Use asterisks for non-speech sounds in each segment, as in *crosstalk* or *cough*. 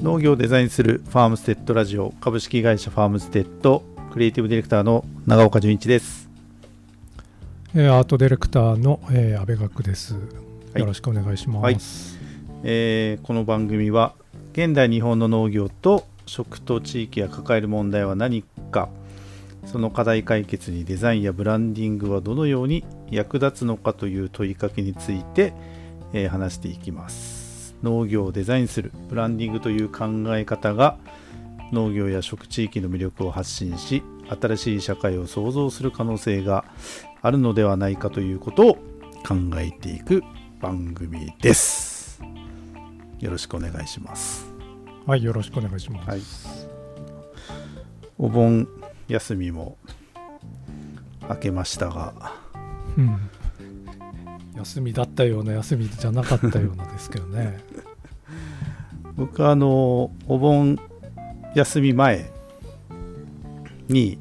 農業をデザインするファームステッドラジオ株式会社ファームステッドクリエイティブディレクターの長岡純一ですえーアートディレクターの、えー、安倍学です。いよろしくお願いします。はいえーこの番組は現代日本の農業と食と地域が抱える問題は何かその課題解決にデザインやブランディングはどのように役立つのかという問いかけについて、えー話していきます農業をデザインするブランディングという考え方が農業や食地域の魅力を発信し新しい社会を創造する可能性があるのではないかということを考えていく番組ですよろしくお願いしますはい、よろしくお願いします。はいお盆休みも明けましたがうん。休みだったような休みじゃなかったようなですけどね。僕はあのお盆休み前に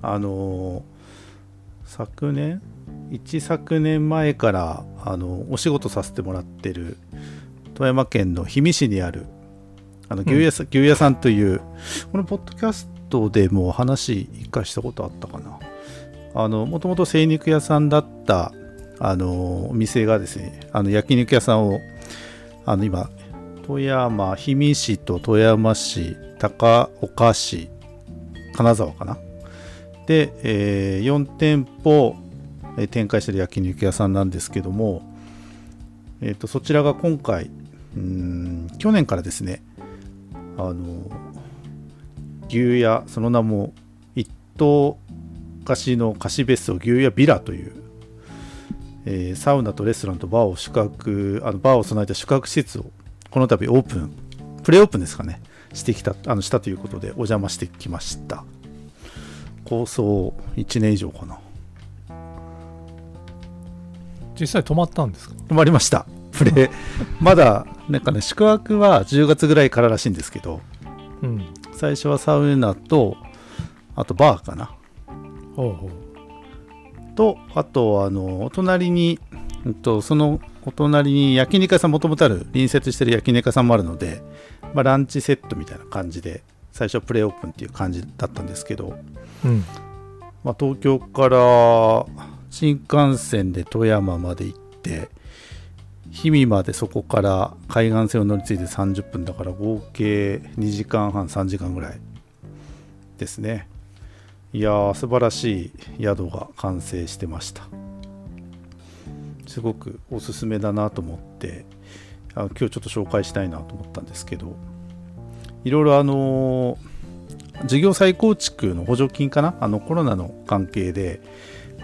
あの昨年？一昨年前からあのお仕事させてもらってる富山県の氷見市にあるあの牛屋さ、牛屋さんというこのポッドキャストでも話一回したことあったかな。あのもともと精肉屋さんだったあのお店がですねあの焼肉屋さんをあの今富山氷見市と富山市高岡市金沢かな？で、え4店舗展開してる焼肉屋さんなんですけども、えー、とそちらが今回うん去年からですねあの牛屋その名も一棟貸しの貸し別荘牛屋ビラという、えーサウナとレストランとバーを宿泊あのバーを備えた宿泊施設をこの度オープンプレオープンですかね。してきたあのしたということでお邪魔してきました。構想1年以上かな。実際泊まったんですか？泊まりました。プレ *laughs* まだなんかね宿泊は10月ぐらいかららしいんですけどうん。最初はサウナとあとバーかな。ほうほう。とあとあのお隣に、うんと、そのお隣に焼肉屋さんもともとある隣接してる焼肉屋さんもあるので、まあ、ランチセットみたいな感じで最初プレオープンっていう感じだったんですけど、うん。まあ、東京から新幹線で富山まで行って氷見までそこから海岸線を乗り継いで30分だから合計2時間半3時間ぐらいですねいやー素晴らしい宿が完成してましたすごくおすすめだなと思ってあ今日ちょっと紹介したいなと思ったんですけどいろいろあの事業再構築の補助金かな？あのコロナの関係で、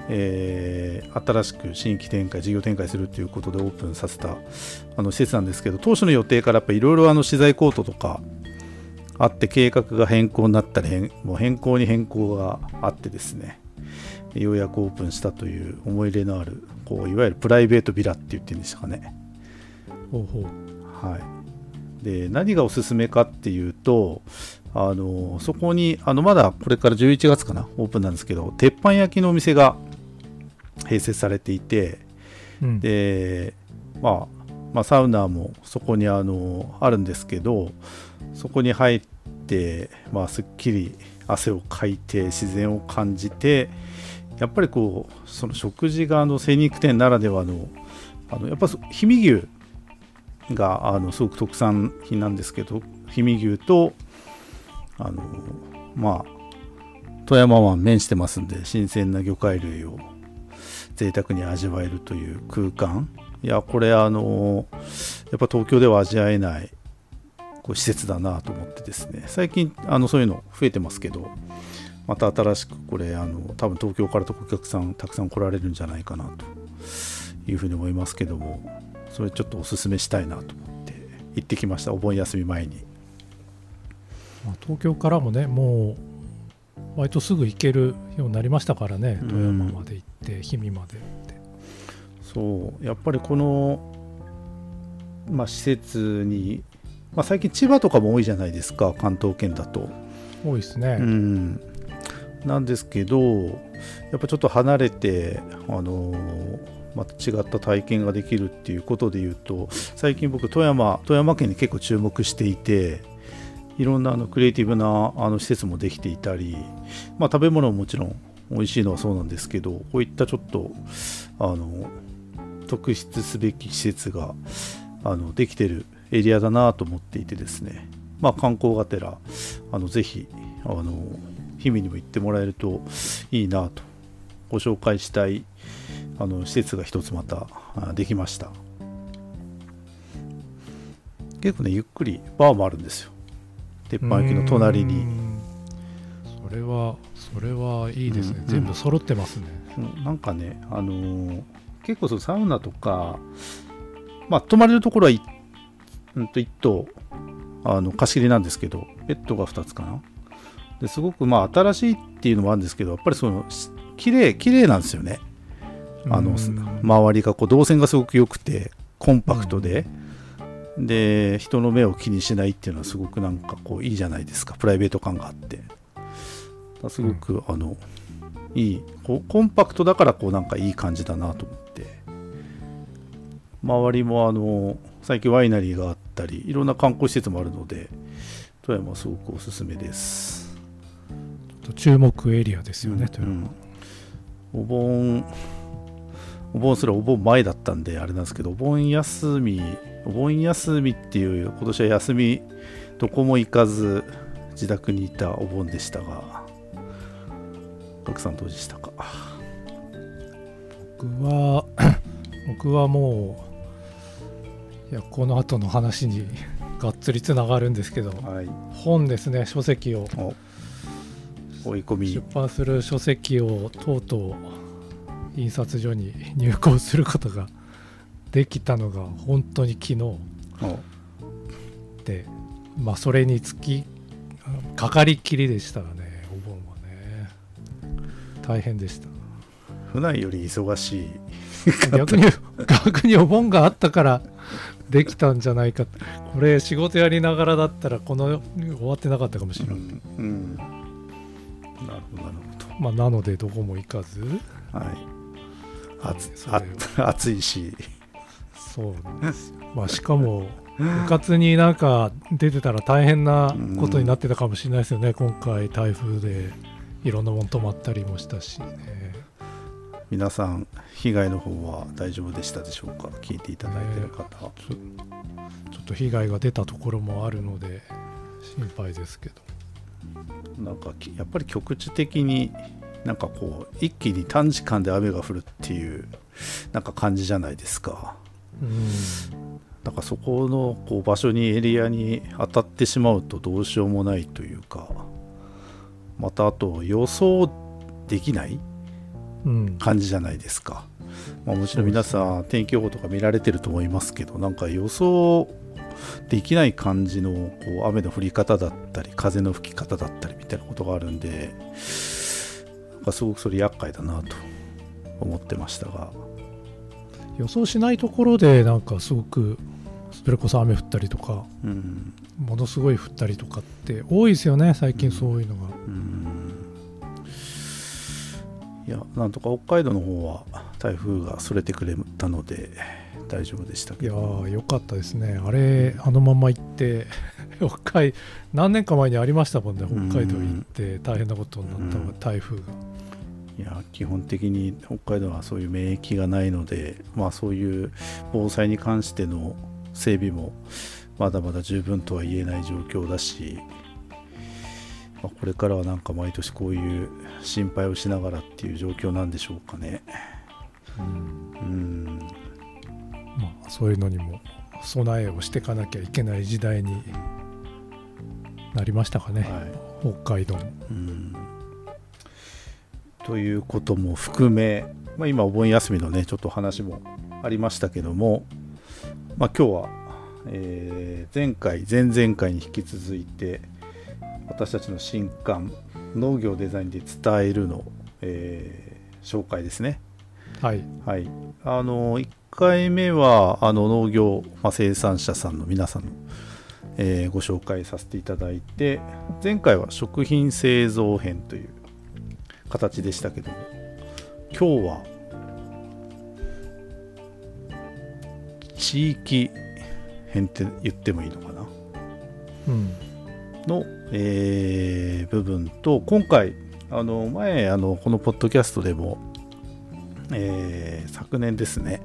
えー新しく新規展開事業展開するということでオープンさせたあの施設なんですけど当初の予定からやっぱいろいろあの資材コートとかあって計画が変更になったりもう変更に変更があってですね。ようやくオープンしたという思い入れのあるこういわゆるプライベートビラって言ってるんでしたかねほうほう。はい、で何がおすすめかっていうとあのそこにあのまだこれから11月かなオープンなんですけど鉄板焼きのお店が併設されていてうん。で、まあ、まあサウナもそこにあのあるんですけどそこに入って、まあ、すっきり汗をかいて自然を感じてやっぱりこうその食事があの精肉店ならではのあのやっぱ氷見牛があのすごく特産品なんですけど氷見牛とあのまあ富山湾面してますんで新鮮な魚介類を贅沢に味わえるという空間。いやこれあのやっぱ東京では味わえないこう施設だなと思ってですね。最近あのそういうの増えてますけど。また新しくこれあの多分東京からとお客さんたくさん来られるんじゃないかなというふうに思いますけどもそれちょっとおすすめしたいなと思って行ってきましたお盆休み前にまあ、東京からもね、もう、割とすぐ行けるようになりましたからね。うん富山まで行って、氷見まで行って。そうやっぱりこの、まあ、施設に、まあ、最近千葉とかも多いじゃないですか関東圏だと。多いですね。うん、なんですけどやっぱちょっと離れて、あのまた違った体験ができるっていうことで言うと最近僕富山富山県に結構注目していていろんなあのクリエイティブなあの施設もできていたり、まあ、食べ物ももちろん美味しいのはそうなんですけどこういったちょっとあの特筆すべき施設があのできてるエリアだなと思っていてですね、まあ、観光がてらあのぜひあの氷見にも行ってもらえるといいなとご紹介したいあの施設が一つまたできました。結構ねゆっくりバーもあるんですよ。鉄板焼きの隣に。それはそれはいいですね、うん、全部揃ってますね、うん、なんかねあのー、結構そのサウナとかまあ泊まれるところは、うん、と1棟あの貸し切りなんですけどベッドが2つかなですごくまあ新しいっていうのもあるんですけどやっぱりその綺麗綺麗なんですよね。あの周りがこう動線がすごく良くてコンパクトで、うん、で人の目を気にしないっていうのはすごくなんかこういいじゃないですか。プライベート感があって。すごく、うん、あのいい。コンパクトだからこうなんかいい感じだなと思って。周りもあの最近ワイナリーがあったりいろんな観光施設もあるので富山すごくおすすめです注目エリアですよね、うん、お盆お盆すらお盆前だったんであれなんですけどお盆休みお盆休みっていう今年は休みどこも行かず自宅にいたお盆でしたが賀来さんどうでしたか？僕は *coughs* 僕はもういやこの後の話にがっつりつながるんですけど、はい、本ですね書籍を追い込み。出版する書籍をとうとう印刷所に入稿することができたのが本当に昨日。でまあそれにつきかかりきりでしたがねお盆はね。大変でした。普段より忙しい。逆に *laughs* 逆にお盆があったからできたんじゃないか。これ仕事やりながらだったらこの終わってなかったかもしれない、うんうん、なるほどなるほど。まあなのでどこも行かず。はい。暑 *laughs* いし。そうなんですまあしかも部活になんか出てたら大変なことになってたかもしれないですよね、うん、今回台風でいろんなもの止まったりもしたしね。皆さん被害の方は大丈夫でしたでしょうか？聞いていただいてる方、ちょっと被害が出たところもあるので心配ですけどなんかやっぱり局地的になんかこう一気に短時間で雨が降るっていうなんか感じじゃないですか。うん、なんかそこのこう場所にエリアに当たってしまうとどうしようもないというかまたあと予想できない感じじゃないですか。まあ、もちろん皆さん天気予報とか見られてると思いますけどなんか予想できない感じのこう雨の降り方だったり風の吹き方だったりみたいなことがあるんですごくそれ厄介だなと思ってましたが。予想しないところでなんかすごくそれこそ雨降ったりとか、うん、ものすごい降ったりとかって多いですよね最近そういうのが、うん、いやなんとか北海道の方は台風がそれてくれたので大丈夫でしたけど。いやよかったですね。あれあのまま行って *laughs* 北海何年か前にありましたもんね北海道行って大変なことになった台風。が。いや基本的に北海道はそういう免疫がないので、まあ、そういう防災に関しての整備もまだまだ十分とは言えない状況だし、まあ、これからはなんか毎年こういう心配をしながらっていう状況なんでしょうかね。うん、そういうのにも備えをしていかなきゃいけない時代になりましたかね、はい、北海道ということも含め、まあ、今お盆休みのねちょっと話もありましたけども、まあ、今日は、えー、前回前々回に引き続いて私たちの新刊農業デザインで伝えるの、えー、紹介ですね。はい、はい、あの1回目はあの農業、まあ、生産者さんの皆さんの、えー、ご紹介させていただいて前回は食品製造編という形でしたけども今日は地域編って言ってもいいのかな、うん、の、えー部分と今回あの前あのこのポッドキャストでも、えー昨年ですね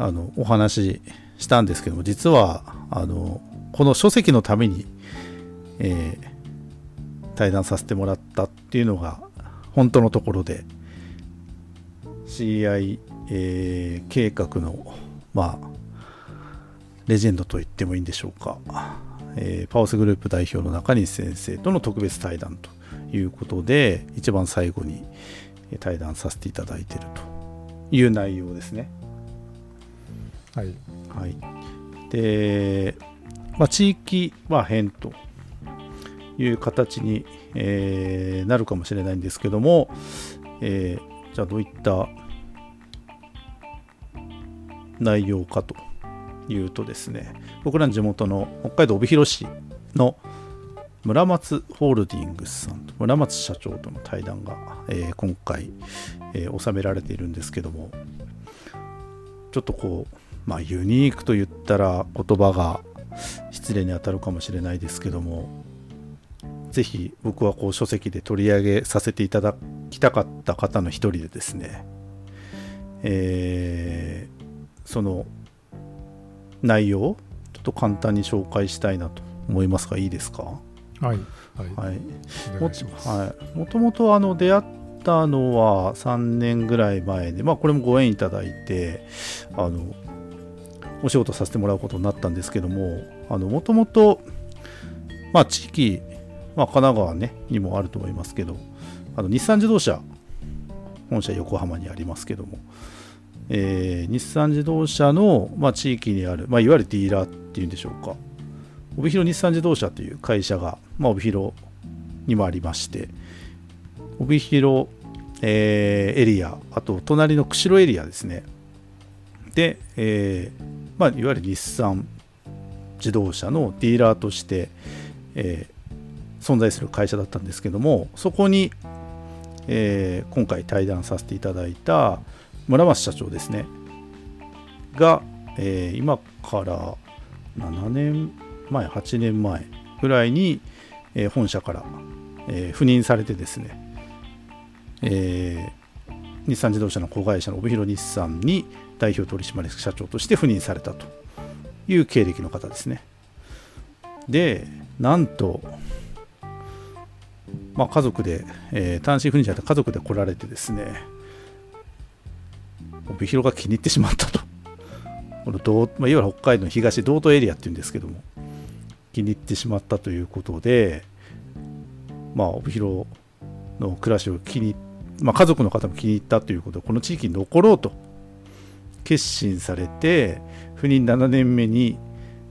あのお話ししたんですけども実はあのこの書籍のために、えー対談させてもらったっていうのが本当のところで CI、えー計画のまあレジェンドと言ってもいいんでしょうか、えーパオスグループ代表の中西先生との特別対談ということで一番最後に対談させていただいているという内容ですね。はい。はい、で、まあ、地域は変という形に、えーなるかもしれないんですけども、えーじゃあどういった内容かというとですね僕らの地元の北海道帯広市の村松ホールディングスさんと村松社長との対談が、えー今回、えー収められているんですけどもちょっとこうまあユニークと言ったら言葉が失礼に当たるかもしれないですけどもぜひ僕はこう書籍で取り上げさせていただきたかった方の一人でですね、えーその内容をちょっと簡単に紹介したいなと思いますがいいですか？はいはいはい、もともとあの出会ったのは3年ぐらい前で、まあ、これもご縁いただいてあのお仕事させてもらうことになったんですけどももともと地域、まあ、神奈川、ね、にもあると思いますけどあの日産自動車本社横浜にありますけども、えー日産自動車の、まあ、地域にある、まあ、いわゆるディーラーっていうんでしょうか。帯広日産自動車という会社が、まあ、帯広にもありまして帯広、えーエリアあと隣の釧路エリアですね。で、えーまあ、いわゆる日産自動車のディーラーとして、えー存在する会社だったんですけどもそこに、えー今回対談させていただいた村松社長ですねが、えー今から7年前8年前ぐらいに、え本社から、え赴任されてですね、え日産自動車の子会社の帯広日産に代表取締役社長として赴任されたという経歴の方ですね。でなんと、まあ、家族で、えー単身赴任者で家族で来られてですね帯広が気に入ってしまったと。*laughs* この道、まあ、いわゆる北海道の東道東エリアっていうんですけども気に入ってしまったということで、まあ、帯広の暮らしを気に、まあ、家族の方も気に入ったということでこの地域に残ろうと決心されて赴任7年目に、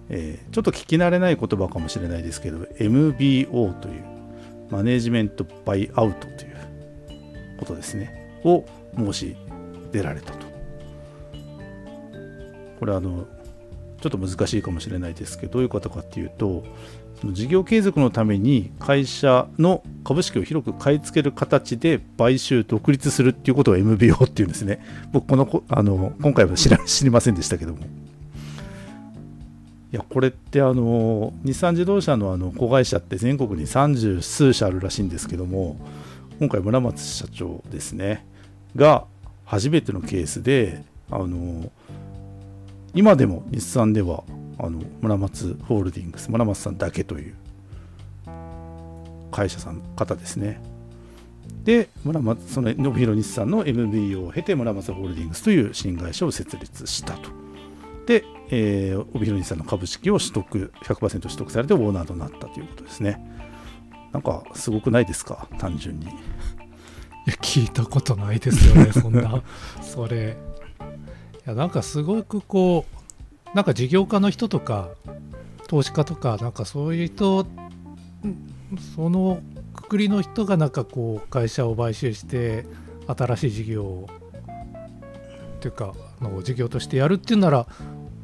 えーちょっと聞き慣れない言葉かもしれないですけど MBO というマネジメントバイアウトということですね。を申し出られたと。これあのちょっと難しいかもしれないですけどどういうことかっていうと事業継続のために会社の株式を広く買い付ける形で買収独立するっていうことを MBO っていうんですね。僕このこあの今回は知ら *laughs* 知りませんでしたけども。いやこれってあの日産自動車のあの子会社って全国に30数社あるらしいんですけども今回村松社長ですねが初めてのケースであの今でも日産ではあの村松ホールディングス村松さんだけという会社さん方ですね。で村松その伸広日産の MBO を経て村松ホールディングスという新会社を設立したと。で、えー帯広日産の株式を取得100%取得されてオーナーとなったということですね。なんかすごくないですか？単純に。いや聞いたことないですよねそんな。*laughs* それ。いやなんかすごくこうなんか事業家の人とか投資家とかなんかそういう人んそのくくりの人がなんかこう会社を買収して新しい事業をっていうかあの事業としてやるっていうなら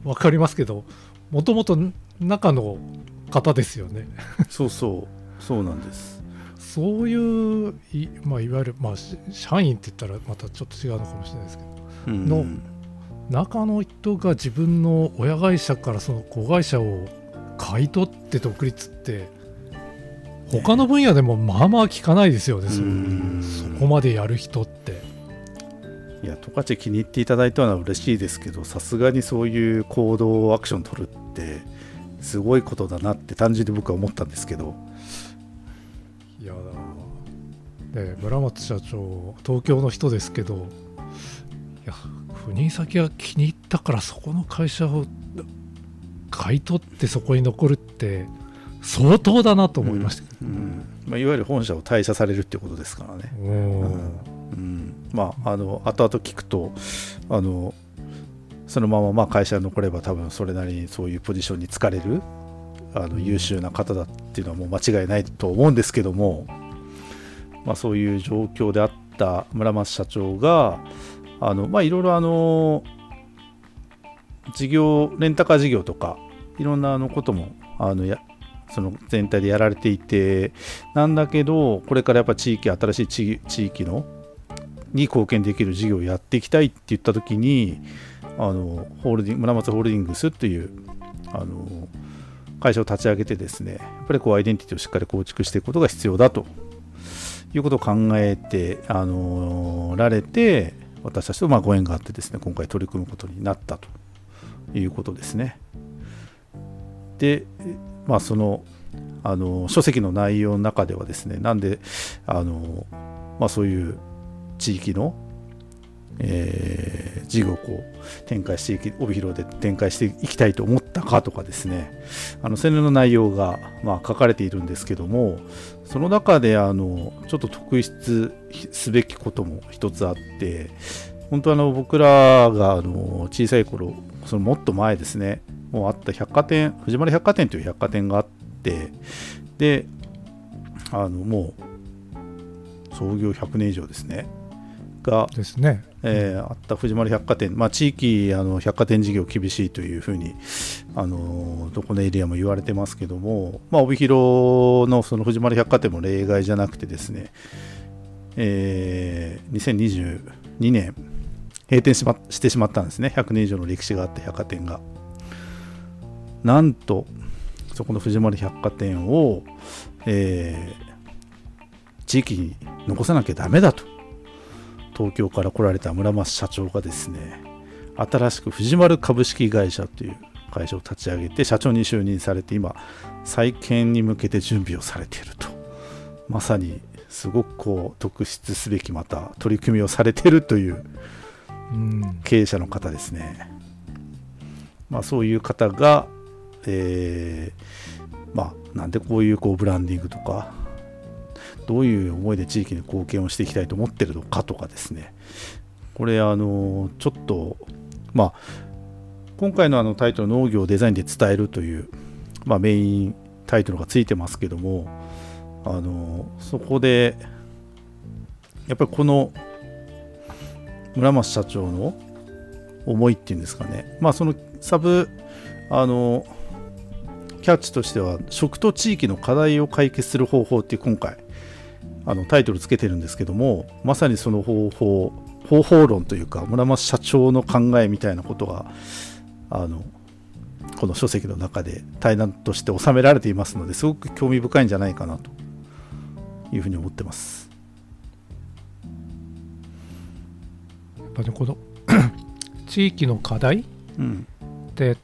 分かりますけどもともと中の方ですよね。そうそう。そうなんです。そういうい,、まあ、いわゆる、まあ、し社員って言ったらまたちょっと違うのかもしれないですけどうん。の中の人が自分の親会社からその子会社を買い取って独立って他の分野でもまあまあ聞かないですよね、そううん。そこまでやる人って。いや十勝気に入っていただいたのは嬉しいですけどさすがにそういう行動アクション取るってすごいことだなって単純に僕は思ったんですけど。いやだで村松社長東京の人ですけどいや赴任先が気に入ったからそこの会社を買い取ってそこに残るって相当だなと思いましたけうんまあ、いわゆる本社を退社されるってことですからね、ど、うん。うん。まああの後々聞くとあのそのまままあ会社に残れば多分それなりにそういうポジションに就かれるあの優秀な方だっていうのはもう間違いないと思うんですけども、まあ、そういう状況であった村松社長があのまあいろいろあの事業レンタカー事業とかいろんなあのこともあのやその全体でやられていてなんだけどこれからやっぱ地域新しい地地域のに貢献できる事業をやっていきたいって言った時にあのホールディング村松ホールディングスっていうあの会社を立ち上げてですねやっぱりこうアイデンティティをしっかり構築していくことが必要だということを考えてあのられて私たちとまご縁があってですね今回取り組むことになったということですね。でまあそのあの書籍の内容の中ではですねなんであの、まあ、そういう地域の、えー事業をこう展開していき帯広で展開していきたいと思ったかとかですね。あの宣伝の内容が、まあ、書かれているんですけどもその中であのちょっと特筆すべきことも一つあって本当あの僕らがあの小さい頃そのもっと前ですねもうあった百貨店藤丸百貨店という百貨店があってであのもう創業100年以上ですね。が、ですね。えーあった藤丸百貨店、まあ、地域あの百貨店事業厳しいというふうにあのどこのエリアも言われてますけども、まあ、帯広のその藤丸百貨店も例外じゃなくてですね、えー2022年閉店し,、ま、してしまったんですね。100年以上の歴史があった百貨店が。なんとそこの藤丸百貨店を、えー地域に残さなきゃダメだと。東京から来られた村松社長がですね新しく藤丸株式会社という会社を立ち上げて社長に就任されて今再建に向けて準備をされていると。まさにすごくこう特筆すべきまた取り組みをされているという経営者の方ですね、まあ、そういう方が、えーまあ、なんでこういうこうブランディングとかどういう思いで地域に貢献をしていきたいと思ってるのかとかですね。これあのちょっとまあ今回のあのタイトル「農業をデザインで伝える」という、まあ、メインタイトルがついてますけどもあのそこでやっぱりこの村松社長の思いっていうんですかね、まあ、そのサブあのキャッチとしては食と地域の課題を解決する方法っていう今回あのタイトルつけてるんですけどもまさにその方法方法論というか村松社長の考えみたいなことがあのこの書籍の中で対談として収められていますのですごく興味深いんじゃないかなというふうに思ってます。やっぱりこの *clears throat* 地域の課題うんって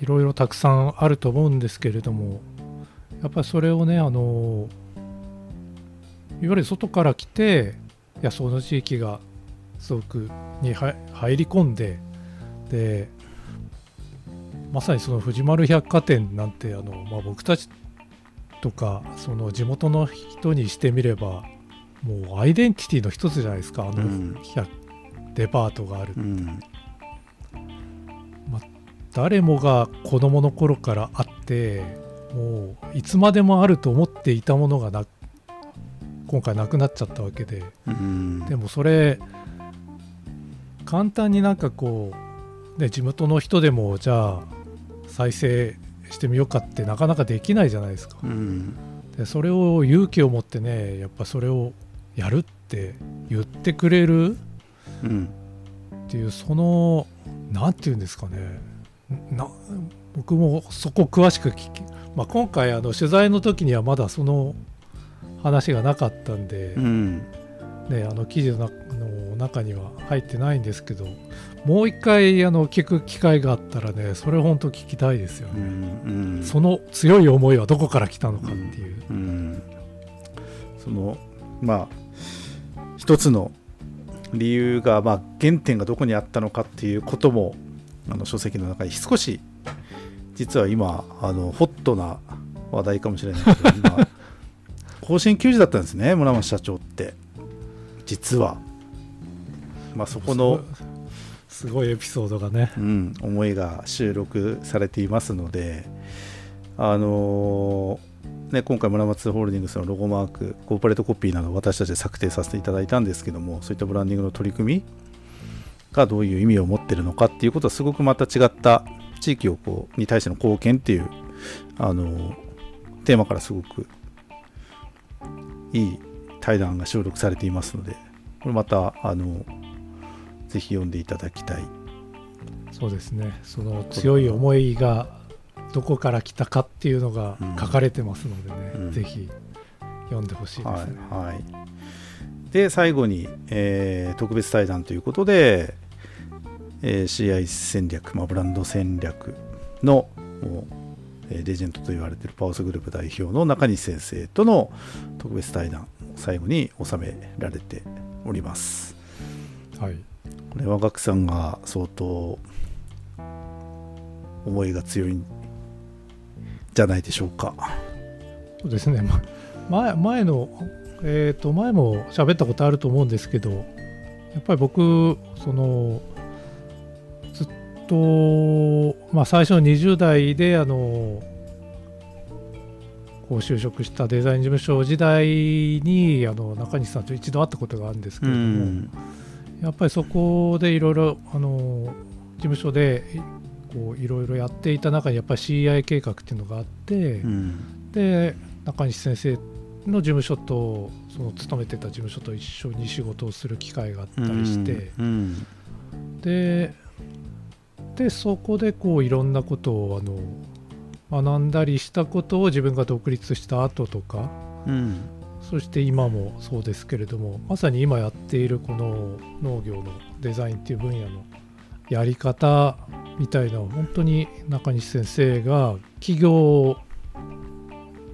いろいろたくさんあると思うんですけれどもやっぱりそれをねあのいわゆる外から来ていやその地域がすごくには入り込んででまさにその藤丸百貨店なんてあの、まあ、僕たちとかその地元の人にしてみればもうアイデンティティの一つじゃないですかあの、うん。百デパートがあるうん。誰もが子供の頃からあってもういつまでもあると思っていたものがな今回なくなっちゃったわけで。うん。でもそれ簡単になんかこう、ね、地元の人でもじゃあ再生してみようかってなかなかできないじゃないですか。うん。でそれを勇気を持ってねやっぱそれをやるって言ってくれるうん。っていうその何て言うんですかね。な僕もそこ詳しく聞き、まあ、今回あの取材の時にはまだその話がなかったんで、うん。ね、あの記事の中の中には入ってないんですけどもう一回あの聞く機会があったらねそれ本当聞きたいですようね、ん。その強い思いはどこから来たのかっていう、うん。そのまあ一つの理由が、まあ、原点がどこにあったのかっていうこともあの書籍の中に少し実は今あのホットな話題かもしれないけど今甲子園球児だったんですね村松社長って。実は、まあ、そこの、すごいエピソードがね。うん、思いが収録されていますのであのーね、今回村松ホールディングスのロゴマークコーポレートコピーなど私たちで策定させていただいたんですけどもそういったブランディングの取り組みがどういう意味を持ってるのかっていうことはすごくまた違った地域をこうに対しての貢献っていうあのーテーマからすごくいい対談が収録されていますのでこれまたあのぜひ読んでいただきたい。そうですね。その強い思いがどこから来たかっていうのがうん。書かれてますのでね、うん。ぜひ読んでほしいですね、はいはい、で最後に、えー特別対談ということで、えー CI 戦略、まあ、ブランド戦略のレジェンドと言われているパワースグループ代表の中西先生との特別対談を最後に収められております。はい。これはガクさんが相当思いが強いんじゃないでしょうか。そうですね、ま前前の、えー、と前も喋ったことあると思うんですけど、やっぱり僕、そのずっと、まあ、最初の20代であのこう就職したデザイン事務所時代にあの中西さんと一度会ったことがあるんですけれども、やっぱりそこでいろいろあの事務所でこういろいろやっていた中にやっぱり CI 計画っていうのがあって、うん。で中西先生の事務所とその勤めてた事務所と一緒に仕事をする機会があったりして、うん。ででそこでこういろんなことをあの学んだりしたことを自分が独立した後とかうん。そして今もそうですけれどもまさに今やっているこの農業のデザインっていう分野のやり方みたいな本当に中西先生が企業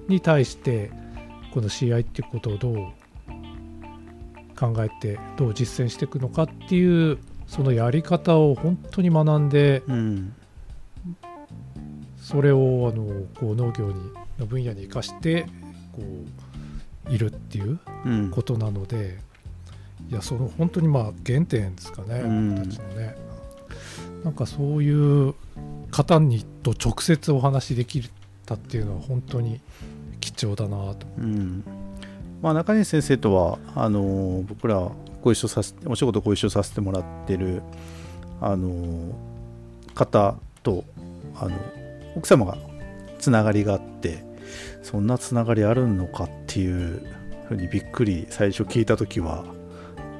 に対してこの CI っていうことをどう考えてどう実践していくのかっていうそのやり方を本当に学んでうんそれをあのこう農業にの分野に生かしてこういるっていううん。ことなのでいやその本当にまあ原点ですかね、うん。僕たちのね。なんかそういう方にと直接お話しできたっていうのは本当に貴重だなと。うん。まあ、中西先生とはあの僕らご一緒させお仕事ご一緒させてもらってるあの方とあの奥様がつながりがあってそんなつながりあるのかっていうふうにびっくり最初聞いた時は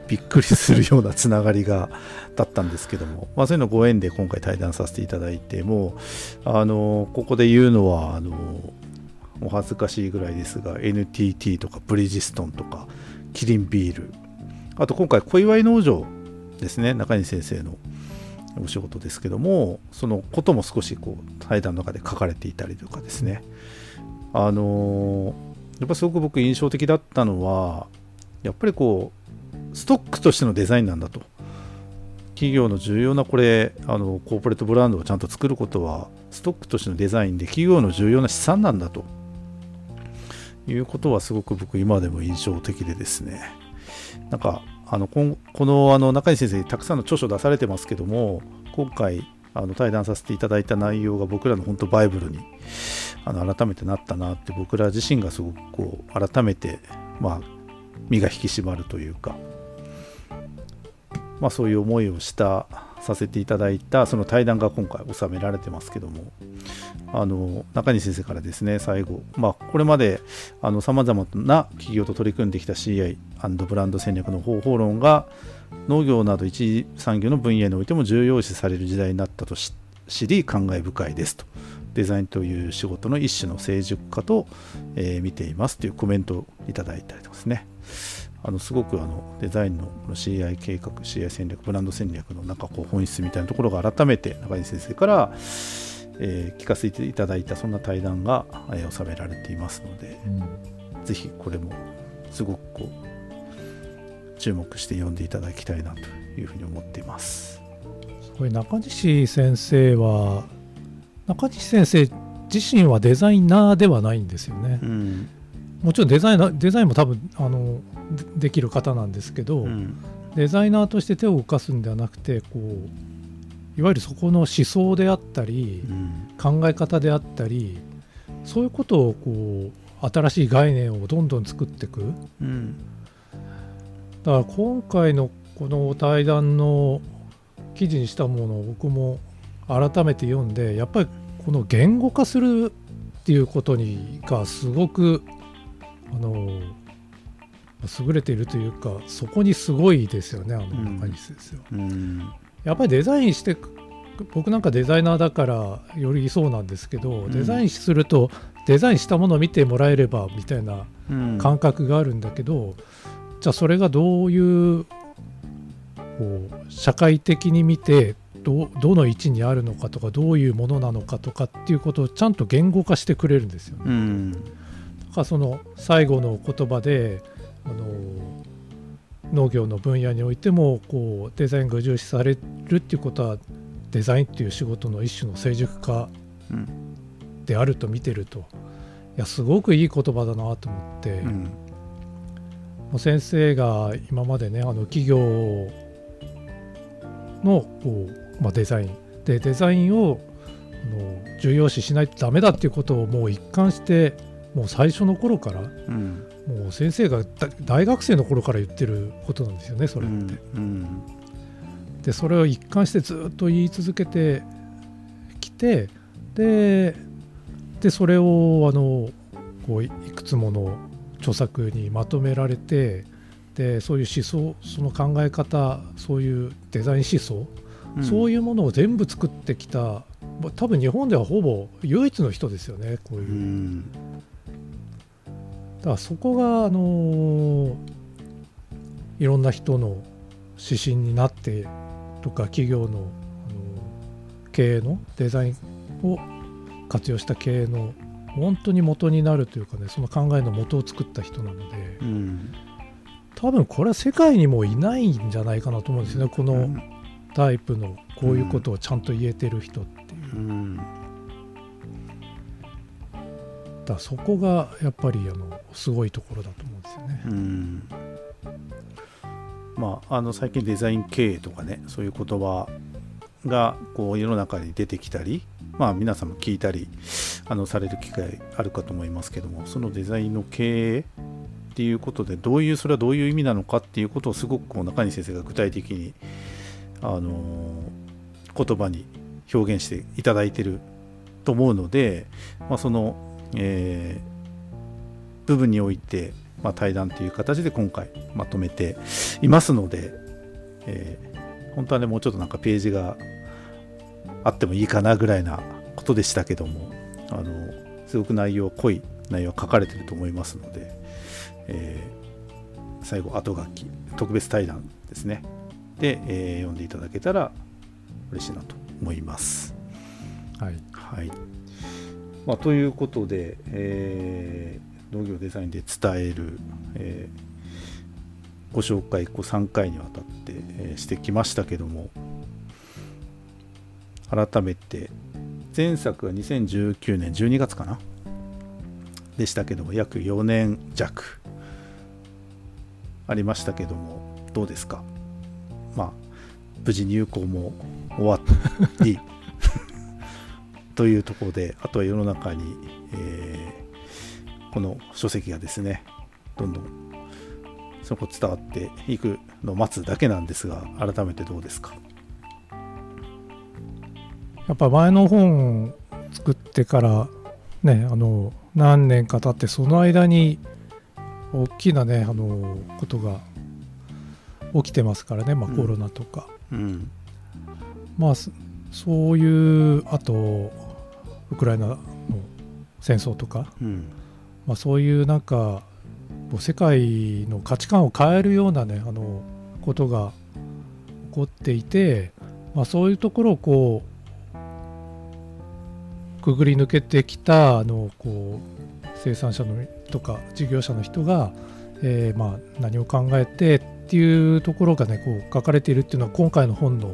びっくりするようなつながりがだったんですけども、まあ、そういうのご縁で今回対談させていただいてもうあのここで言うのはあのお恥ずかしいぐらいですが NTT とかブリヂストンとかキリンビールあと今回小祝農場ですね中西先生のお仕事ですけどもそのことも少しこう対談の中で書かれていたりとかですね。あのやっぱすごく僕印象的だったのはやっぱりこうストックとしてのデザインなんだと。企業の重要なこれあのコーポレートブランドをちゃんと作ることはストックとしてのデザインで企業の重要な資産なんだと。いうことはすごく僕今でも印象的でですね。なんかあのここのあの中西先生たくさんの著書出されてますけども今回あの対談させていただいた内容が僕らの本当バイブルにあの改めてなったなって僕ら自身がすごくこう改めてまあ身が引き締まるというかまあそういう思いをしたさせていただいたその対談が今回収められてますけども。あの中西先生からですね最後、まあ、これまでさまざまな企業と取り組んできた CI& ブランド戦略の方法論が農業など一次産業の分野においても重要視される時代になったと知り感慨深いですと。デザインという仕事の一種の成熟化と、えー、見ていますというコメントをいただいたりとかですねあのすごくあのデザインの CI 計画 CI 戦略ブランド戦略のなんかこう本質みたいなところが改めて中西先生から、えー、聞かせていただいたそんな対談が、えー、収められていますので、うん、ぜひこれもすごくこう注目して読んでいただきたいなというふうに思っています。これ中西先生は中西先生自身はデザイナーではないんですよね。うん、もちろんデザイナデザインも多分あのできる方なんですけど、うん、デザイナーとして手を動かすんではなくてこういわゆるそこの思想であったり、うん、考え方であったりそういうことをこう新しい概念をどんどん作っていく、うん、だから今回のこの対談の記事にしたものを僕も改めて読んでやっぱりこの言語化するっていうことにがすごくあの優れているというかそこにすごいですよねあの中西ですよ、うんうん、やっぱりデザインして僕なんかデザイナーだからよりそうなんですけど、デザインするとデザインしたものを見てもらえればみたいな感覚があるんだけど、じゃあそれがどういうこう社会的に見てどどの位置にあるのかとかどういうものなのかとかっていうことをちゃんと言語化してくれるんですよね。うん、だからその最後の言葉であの農業の分野においてもこうデザインが重視されるっていうことはデザインっていう仕事の一種の成熟化であると見てると、いやすごくいい言葉だなと思って、うん、もう先生が今までねあの企業のこう、まあ、デザイン。でデザインをの重要視しないとダメだっていうことをもう一貫してもう最初の頃から、うん、もう先生が大学生の頃から言ってることなんですよねそれって。うん。うん、でそれを一貫してずっと言い続けてきてででそれをあのこういくつもの著作にまとめられてでそういう思想その考え方そういうデザイン思想、うん、そういうものを全部作ってきた。多分日本ではほぼ唯一の人ですよねこういう。うん。だからそこが、あのー、いろんな人の指針になってとか企業の、あのー、経営のデザインを活用した経営の本当に元になるというかねその考えの元を作った人なので、うん、多分これは世界にもいないんじゃないかなと思うんですよねこのタイプのこういうことをちゃんと言えてる人っていう。うんだそこがやっぱりあのすごいところだと思うんですよね。うんまあ、あの最近デザイン経営とかねそういう言葉がこう世の中に出てきたり、まあ、皆さんも聞いたりあのされる機会あるかと思いますけどもそのデザインの経営っていうことでどういうそれはどういう意味なのかっていうことをすごくこう中西先生が具体的にあの言葉に表現していただいてると思うので、まあ、そのえー、部分において、まあ、対談という形で今回まとめていますので、えー、本当はねもうちょっとなんかページがあってもいいかなぐらいなことでしたけどもあのすごく内容濃い内容書かれてると思いますので、えー、最後後書き特別対談ですね。で、えー、読んでいただけたら嬉しいなと思います。はい、はい。まあ、ということで、えー、農業デザインで伝える、えー、ご紹介こう3回にわたって、えー、してきましたけども改めて前作は2019年12月かな？でしたけども約4年弱ありましたけどもどうですか？まあ無事入校も終わり。*laughs* というところであとは世の中に、えー、この書籍がですねどんどんそこ伝わっていくのを待つだけなんですが改めてどうですか？やっぱ前の本作ってからねあの何年か経ってその間に大きなねあのことが起きてますからね、まあ、コロナとか、うん。うん、まあそういうあとウクライナの戦争とか、うん。まあ、そういうなんかこう世界の価値観を変えるようなねあのことが起こっていて、まあ、そういうところをこうくぐり抜けてきたあのこう生産者のとか事業者の人が、えーまあ何を考えてっていうところがねこう書かれているっていうのは今回の本の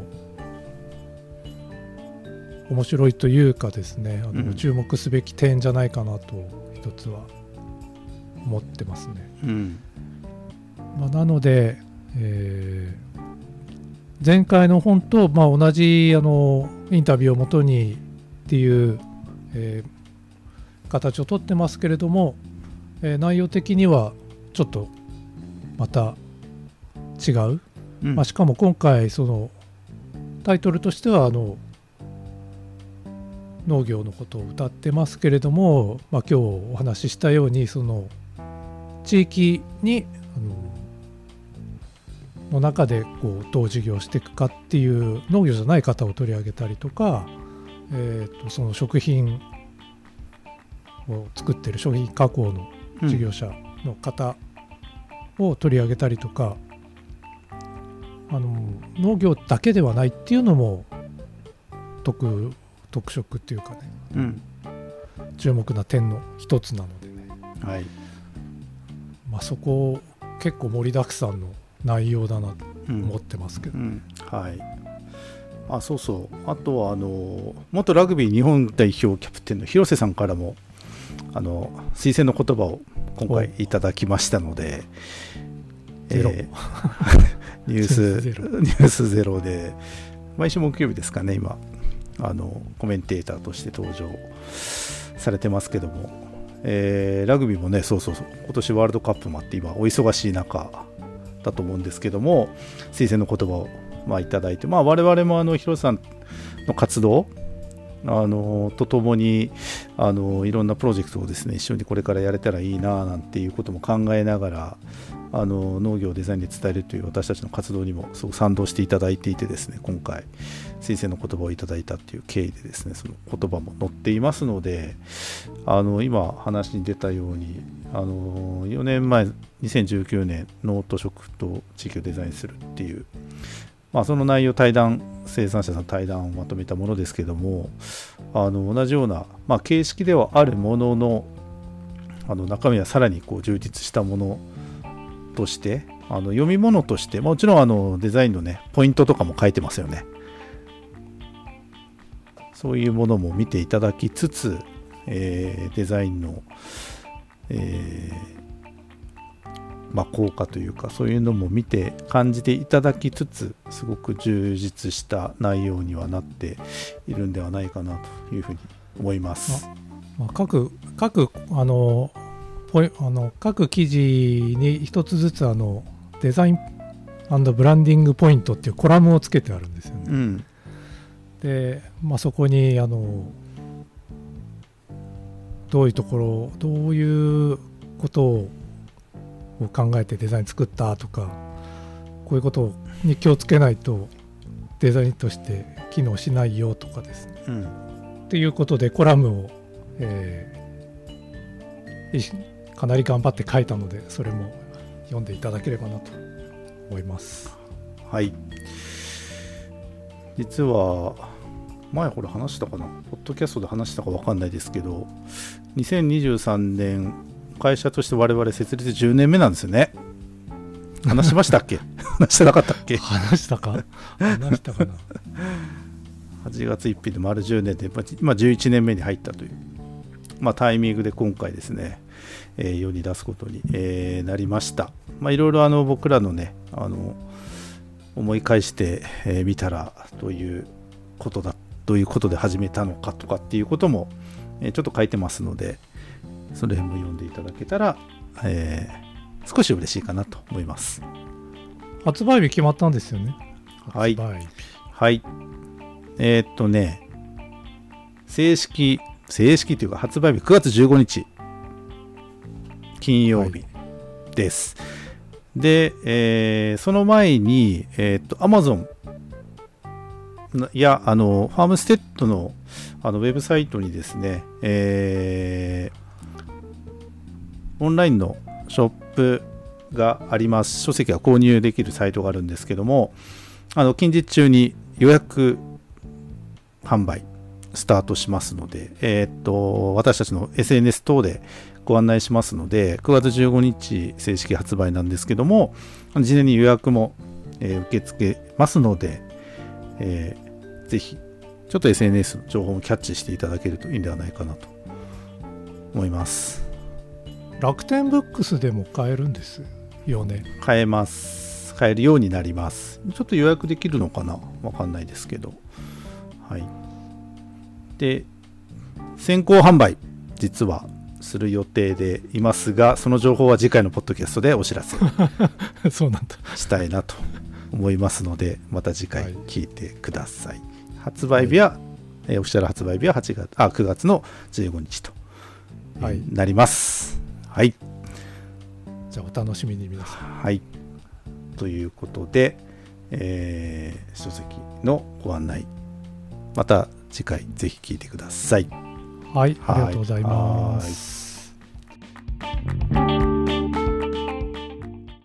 面白いというかですねあの、うん注目すべき点じゃないかなと一つは思ってますね。うんまあ、なので、えー前回の本と、まあ、同じあのインタビューをもとにっていう、えー形をとってますけれども、えー内容的にはちょっとまた違う、うん。まあ、しかも今回そのタイトルとしてはあの農業のことを歌ってますけれども、まあ、今日お話ししたようにその地域にあのの中でこうどう事業していくかっていう農業じゃない方を取り上げたりとか、えー、とその食品を作ってる商品加工の事業者の方を取り上げたりとか、あの農業だけではないっていうのも特特色っていうかね。うん。注目な点の一つなので。ね、はい。まあ、そこ結構盛りだくさんの内容だなとうん。思ってますけど、うん。はい。あそうそう。あとはあの元ラグビー日本代表キャプテンの広瀬さんからもあの推薦の言葉を今回いただきましたので、ゼロ。ー *laughs* ニュースゼロ。ニュースゼロで。毎週木曜日ですかね今。あのコメンテーターとして登場されてますけども、えーラグビーもねそうそうそう。今年ワールドカップもあって今お忙しい中だと思うんですけども推薦の言葉をまあいただいてまあ我々もあの広瀬さんの活動あのとともにあのいろんなプロジェクトをですね一緒にこれからやれたらいいななんていうことも考えながらあの農業をデザインで伝えるという私たちの活動にもすごく賛同していただいていてですね今回先生の言葉をいただいたっていう経緯でですねその言葉も載っていますのであの今話に出たようにあの4年前2019年ノート食と地域をデザインするっていうまあ、その内容対談生産者さん対談をまとめたものですけどもあの同じような、まあ、形式ではあるもののあの中身はさらにこう充実したものとしてあの読み物としてもちろんあのデザインのねポイントとかも書いてますよね。そういうものも見ていただきつつ、えーデザインの、えーまあ、効果というかそういうのも見て感じていただきつつすごく充実した内容にはなっているんではないかなというふうに思います。まあ、各各あのあの各記事に一つずつあのデザインブランディングポイントっていうコラムをつけてあるんですよね。うんで、まあ、そこにあのどういうところどういうことを考えてデザイン作ったとかこういうことに気をつけないとデザインとして機能しないよとかですね。うん。っていうことでコラムを、えーかなり頑張って書いたのでそれも読んでいただければなと思います。はい。実は前これ話したかな？ポッドキャストで話したか分かんないですけど2023年会社として我々設立10年目なんですよね。話しましたっけ？*laughs* 話してなかったっけ？話したか？話したかな？8月1日で丸10年でまあ今11年目に入ったという、まあ、タイミングで今回ですね、えー世に出すことに、えーなりました。まあいろいろあの僕らのねあの思い返してみ、えー見たらどういうことだどういうことで始めたのかとかっていうことも、えーちょっと書いてますのでそれも読んでいただけたら、えー少し嬉しいかなと思います発売日決まったんですよね。はいはい。えーっとね、正式、正式というか発売日9月15日、金曜日です。で、えーその前に、えーっと、Amazon ないや、あの、ファームステッドのあのウェブサイトにですね、えー、オンラインのショップがあります。書籍が購入できるサイトがあるんですけども、あの近日中に予約販売スタートしますので、えー、っと、私たちの SNS 等でご案内しますので、9月15日正式発売なんですけども、事前に予約も、えー、受け付けますので、えー、ぜひ、ちょっと SNS の情報もキャッチしていただけるといいんではないかなと思います。楽天ブックスでも買えるんですよね。買えます。買えるようになります。ちょっと予約できるのかな？わかんないですけど。はい。で、先行販売、実はする予定でいますが、その情報は次回のポッドキャストでお知らせ *laughs* そうなんだしたいなと思いますので、また次回聞いてください。はい、発売日は、はい、えー、オフィシャル発売日は8月あ9月の15日と、はい、なります。はい。じゃあお楽しみに皆さん。はい。ということで、えー、書籍のご案内。また次回ぜひ聞いてください。はいありがとうございます。